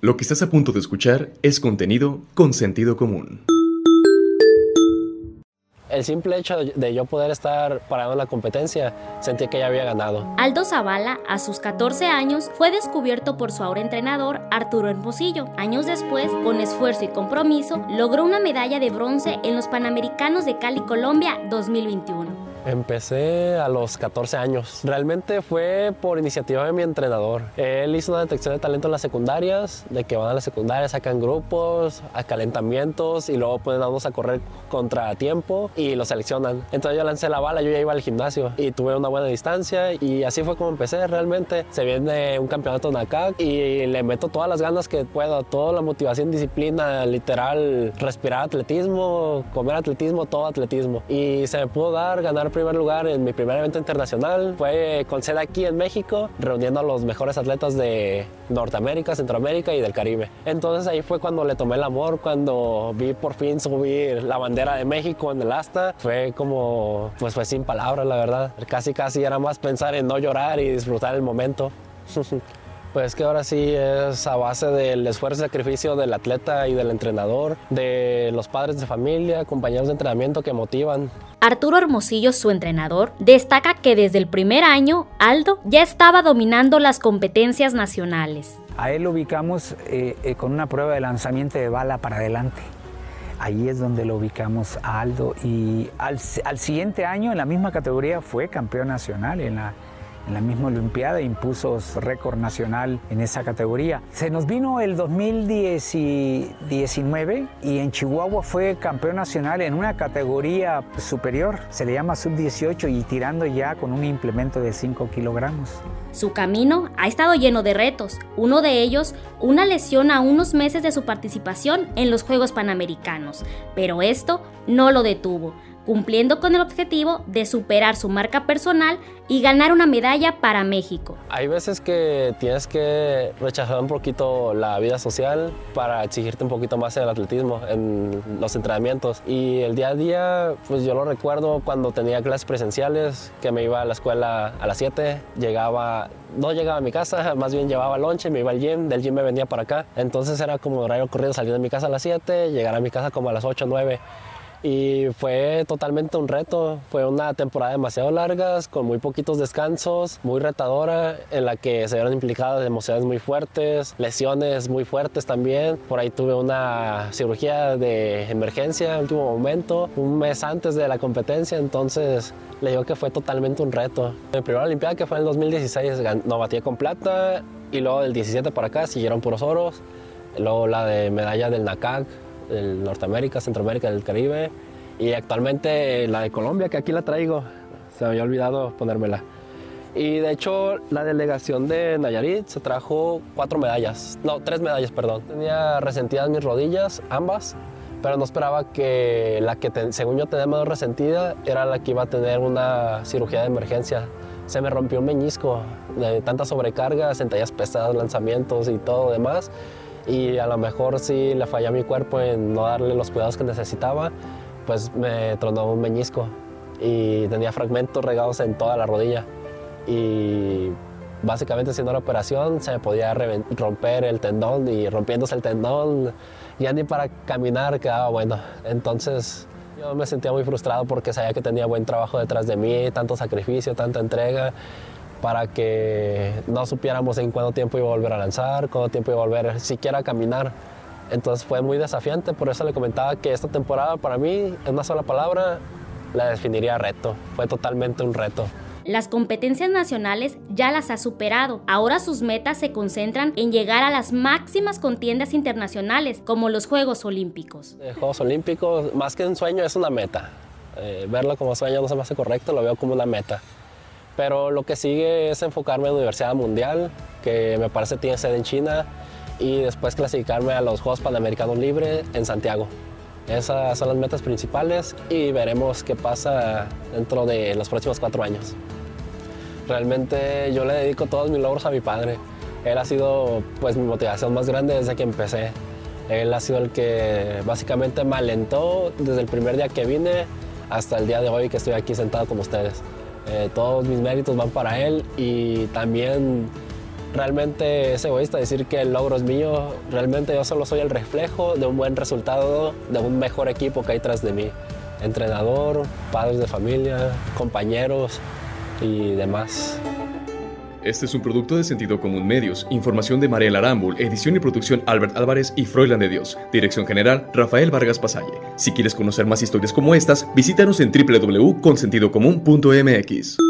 Lo que estás a punto de escuchar es contenido con sentido común. El simple hecho de yo poder estar parado en la competencia, sentí que ya había ganado. Aldo Zavala, a sus 14 años, fue descubierto por su ahora entrenador Arturo Hermosillo. Años después, con esfuerzo y compromiso, logró una medalla de bronce en los Panamericanos de Cali, Colombia 2021. Empecé a los 14 años. Realmente fue por iniciativa de mi entrenador. Él hizo una detección de talento en las secundarias, de que van a las secundarias, sacan grupos, a calentamientos y luego pueden darnos a correr contra tiempo y lo seleccionan. Entonces yo lancé la bala, yo ya iba al gimnasio y tuve una buena distancia y así fue como empecé realmente. Se viene un campeonato NACAC y le meto todas las ganas que puedo, toda la motivación, disciplina, literal, respirar atletismo, comer atletismo, todo atletismo. Y se me pudo dar, ganar primer lugar en mi primer evento internacional. Fue con sede aquí en México, reuniendo a los mejores atletas de Norteamérica, Centroamérica y del Caribe. Entonces ahí fue cuando le tomé el amor, cuando vi por fin subir la bandera de México en el asta. Fue como, pues fue sin palabras, la verdad. Casi, casi era más pensar en no llorar y disfrutar el momento. Pues que ahora sí es a base del esfuerzo y sacrificio del atleta y del entrenador, de los padres de familia, compañeros de entrenamiento que motivan. Arturo Hermosillo, su entrenador, destaca que desde el primer año Aldo ya estaba dominando las competencias nacionales. A él lo ubicamos eh, eh, con una prueba de lanzamiento de bala para adelante. Ahí es donde lo ubicamos a Aldo y al, al siguiente año en la misma categoría fue campeón nacional en la, en la misma Olimpiada, impuso récord nacional en esa categoría. Se nos vino el 2019 y en Chihuahua fue campeón nacional en una categoría superior, se le llama sub-18 y tirando ya con un implemento de 5 kilogramos. Su camino ha estado lleno de retos, uno de ellos una lesión a unos meses de su participación en los Juegos Panamericanos, pero esto no lo detuvo cumpliendo con el objetivo de superar su marca personal y ganar una medalla para México. Hay veces que tienes que rechazar un poquito la vida social para exigirte un poquito más en el atletismo, en los entrenamientos. Y el día a día, pues yo lo recuerdo cuando tenía clases presenciales, que me iba a la escuela a las 7, llegaba, no llegaba a mi casa, más bien llevaba lonche, me iba al gym, del gym me venía para acá. Entonces era como horario corrido salir de mi casa a las 7, llegar a mi casa como a las 8 o 9 y fue totalmente un reto. Fue una temporada demasiado larga, con muy poquitos descansos, muy retadora, en la que se vieron implicadas emociones muy fuertes, lesiones muy fuertes también. Por ahí tuve una cirugía de emergencia en último momento, un mes antes de la competencia, entonces le digo que fue totalmente un reto. Mi primera Olimpiada, que fue en el 2016, no batí con plata y luego del 17 para acá siguieron puros oros. Luego la de medalla del NACAC, del Norteamérica, Centroamérica, del Caribe y actualmente la de Colombia, que aquí la traigo. Se me había olvidado ponérmela. Y de hecho la delegación de Nayarit se trajo cuatro medallas, no, tres medallas, perdón. Tenía resentidas mis rodillas, ambas, pero no esperaba que la que según yo tenía menos resentida era la que iba a tener una cirugía de emergencia. Se me rompió un meñisco de tanta sobrecarga, sentallas pesadas, lanzamientos y todo demás y a lo mejor si le fallé a mi cuerpo en no darle los cuidados que necesitaba, pues me tronó un meñisco y tenía fragmentos regados en toda la rodilla. Y básicamente haciendo la operación se me podía romper el tendón y rompiéndose el tendón ya ni para caminar quedaba bueno. Entonces yo me sentía muy frustrado porque sabía que tenía buen trabajo detrás de mí, tanto sacrificio, tanta entrega para que no supiéramos en cuánto tiempo iba a volver a lanzar, cuánto tiempo iba a volver siquiera a caminar. Entonces fue muy desafiante, por eso le comentaba que esta temporada para mí, en una sola palabra, la definiría reto. Fue totalmente un reto. Las competencias nacionales ya las ha superado. Ahora sus metas se concentran en llegar a las máximas contiendas internacionales, como los Juegos Olímpicos. Los Juegos Olímpicos, más que un sueño, es una meta. Eh, verlo como sueño no se me hace correcto, lo veo como una meta. Pero lo que sigue es enfocarme en la Universidad Mundial, que me parece tiene sede en China, y después clasificarme a los Juegos Panamericanos Libres en Santiago. Esas son las metas principales y veremos qué pasa dentro de los próximos cuatro años. Realmente yo le dedico todos mis logros a mi padre. Él ha sido pues mi motivación más grande desde que empecé. Él ha sido el que básicamente me alentó desde el primer día que vine hasta el día de hoy que estoy aquí sentado con ustedes. Eh, todos mis méritos van para él y también realmente es egoísta decir que el logro es mío. Realmente yo solo soy el reflejo de un buen resultado, de un mejor equipo que hay tras de mí. Entrenador, padres de familia, compañeros y demás. Este es un producto de Sentido Común Medios. Información de Mariela Arambul, edición y producción Albert Álvarez y Froilan de Dios. Dirección general Rafael Vargas Pasalle. Si quieres conocer más historias como estas, visítanos en www.consentidocomún.mx.